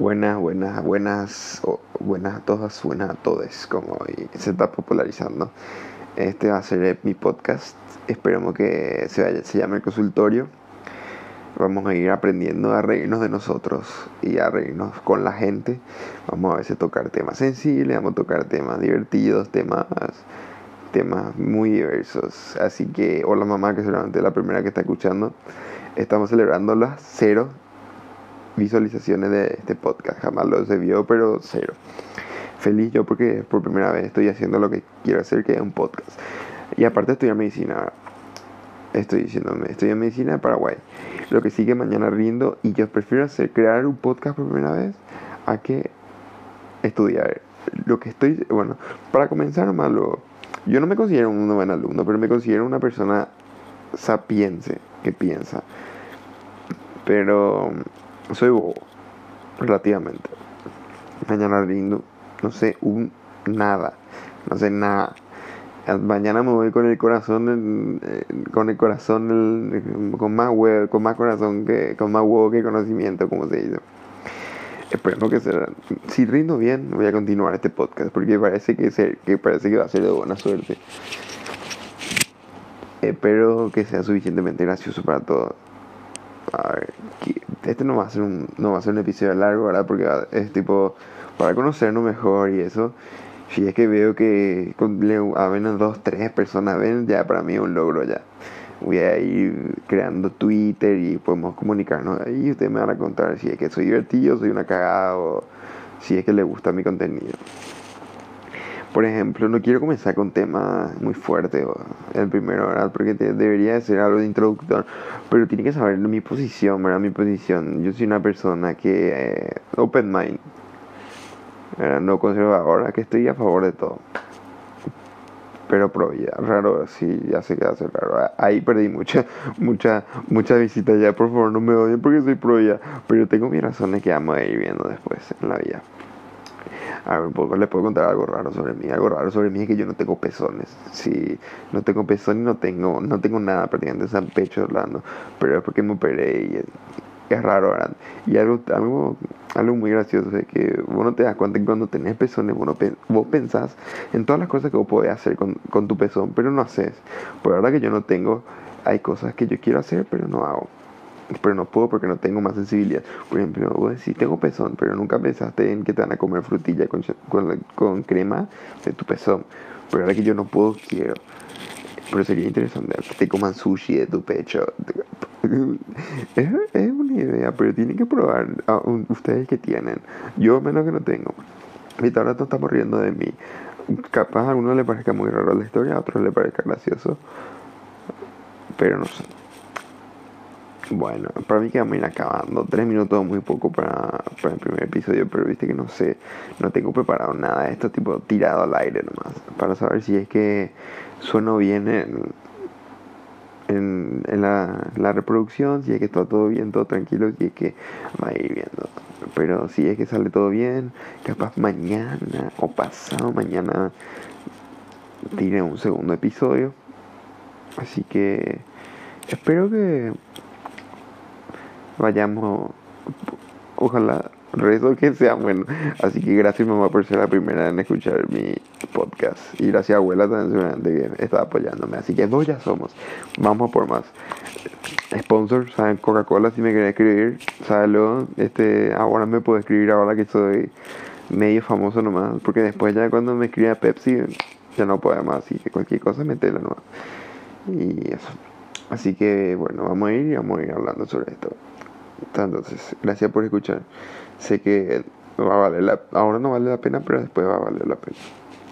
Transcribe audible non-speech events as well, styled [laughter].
Buenas, buenas, buenas, buenas a todas, buenas a todos, como hoy se está popularizando. Este va a ser mi podcast. Esperemos que se, vaya, se llame el consultorio. Vamos a ir aprendiendo a reírnos de nosotros y a reírnos con la gente. Vamos a veces tocar temas sensibles, vamos a tocar temas divertidos, temas, temas muy diversos. Así que, hola mamá, que seguramente es la primera que está escuchando. Estamos celebrando las cero visualizaciones de este podcast. Jamás lo se vio, pero cero. Feliz yo porque por primera vez estoy haciendo lo que quiero hacer, que es un podcast. Y aparte estudiar medicina. Estoy diciéndome, estudio medicina en Paraguay. Lo que sigue mañana rindo y yo prefiero hacer crear un podcast por primera vez a que estudiar. Lo que estoy, bueno, para comenzar malo yo no me considero un buen alumno, pero me considero una persona sapiense que piensa. Pero soy bobo, relativamente. Mañana rindo, no sé un nada, no sé nada. Mañana me voy con el corazón, con el corazón, con más huevo, con más corazón que, con más huevo que conocimiento, como se dice. Espero que sea. Si rindo bien, voy a continuar este podcast porque parece que, que parece que va a ser de buena suerte. Espero que sea suficientemente gracioso para todos. A ver, este no va a ser un, no va a ser un episodio largo, ¿verdad? Porque es tipo para conocernos mejor y eso. Si es que veo que con, a menos dos, tres personas ven, ya para mí es un logro ya. Voy a ir creando Twitter y podemos comunicarnos ahí. Ustedes me van a contar si es que soy divertido, soy una cagada o si es que les gusta mi contenido. Por ejemplo, no quiero comenzar con temas muy fuertes, el primero, ¿verdad? Porque debería ser algo de introductor, pero tiene que saber mi posición, ¿verdad? Mi posición. Yo soy una persona que, eh, open mind, ¿verdad? no conservadora, que estoy a favor de todo. Pero pro vida, raro, sí, ya sé que hace raro. Ahí perdí mucha, mucha, mucha visita ya, por favor, no me odien porque soy pro vida. Pero tengo mis razones que vamos a ir viendo después en la vida. [laughs] A ver, les puedo contar algo raro sobre mí. Algo raro sobre mí es que yo no tengo pezones. Sí, no tengo pezones no tengo, no tengo nada prácticamente en pecho hablando. Pero es porque me operé y es, raro, ¿verdad? Y algo, algo, algo muy gracioso es que vos no te das cuenta que cuando tenés pezones, vos, vos pensás en todas las cosas que vos podés hacer con, con tu pezón, pero no haces. Por la verdad que yo no tengo, hay cosas que yo quiero hacer, pero no hago pero no puedo porque no tengo más sensibilidad. Por ejemplo, vos decís, tengo pezón, pero nunca pensaste en que te van a comer frutilla con, con, crema de tu pezón. Pero ahora que yo no puedo, quiero. Pero sería interesante que te coman sushi de tu pecho. [laughs] Es, es una idea, pero tienen que probar ustedes que tienen. Yo menos que no tengo. Ahorita ahora no estamos riendo de mí. Capaz a alguno le parezca muy raro la historia, a otros le parezca gracioso. Pero no sé. Bueno, para mí que vamos a ir acabando. Tres minutos muy poco para, para, el primer episodio, pero viste que no sé, no tengo preparado nada esto, tipo tirado al aire nomás, para saber si es que sueno bien en, en, la, la, reproducción, si es que está todo bien, todo tranquilo, si es que va a ir viendo. Pero si es que sale todo bien, capaz mañana o pasado mañana tire un segundo episodio. Así que espero que vayamos, ojalá, rezo que sea bueno. Así que gracias mamá por ser la primera en escuchar mi podcast. Y gracias abuela también que está apoyándome. Así que dos ya somos. Vamos por más. Sponsor, ¿saben? Coca-Cola si me quieren escribir. Sábelo. Este, ahora me puedo escribir ahora que soy medio famoso nomás. Porque después ya cuando me escriba Pepsi ya no puedo más. Así que cualquier cosa metela nomás. Y eso. Así que bueno, vamos a ir y vamos a ir hablando sobre esto. Entonces, gracias por escuchar. Sé que va a valer la, ahora no vale la pena, pero después va a valer la pena.